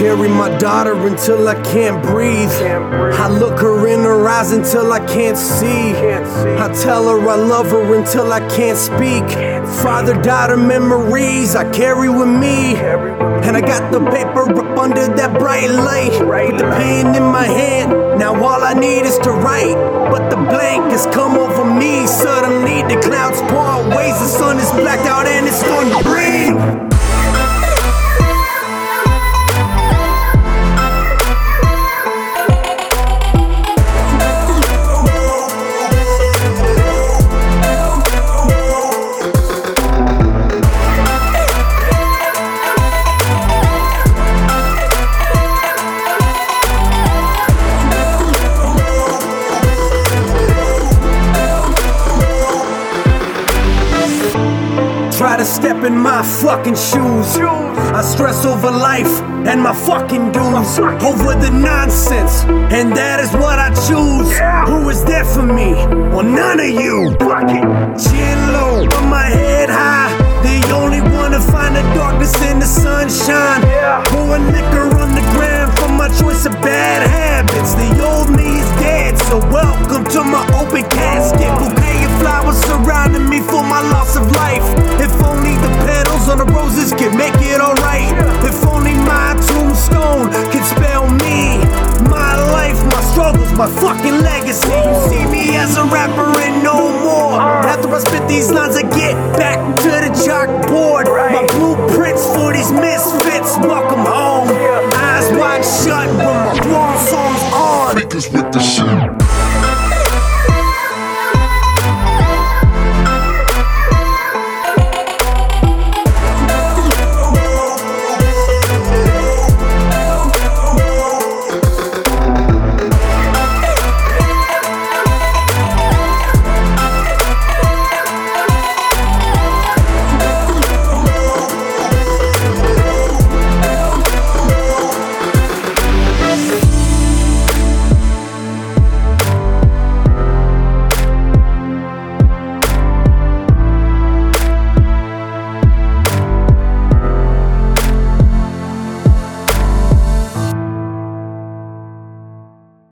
carry my daughter until I can't breathe. I look her in her eyes until I can't see. I tell her I love her until I can't speak. Father daughter memories I carry with me. And I got the paper up under that bright light. With the pen in my hand, now all I need is to write. But the blank has come over me. Suddenly the clouds part ways, the sun is blacked out and it's starting Try to step in my fucking shoes. I stress over life and my fucking dues. Over the nonsense, and that is what I choose. Who is there for me? Well, none of you. Chin surrounding me for my loss of life. If only the petals on the roses could make it alright. If only my tombstone could spell me, my life, my struggles, my fucking legacy. You see me as a rapper and no more. After I spit these lines, I get back to the chalkboard. My blueprints for these misfits. Welcome home. Eyes wide shut when my war song's on. Speakers with the shit.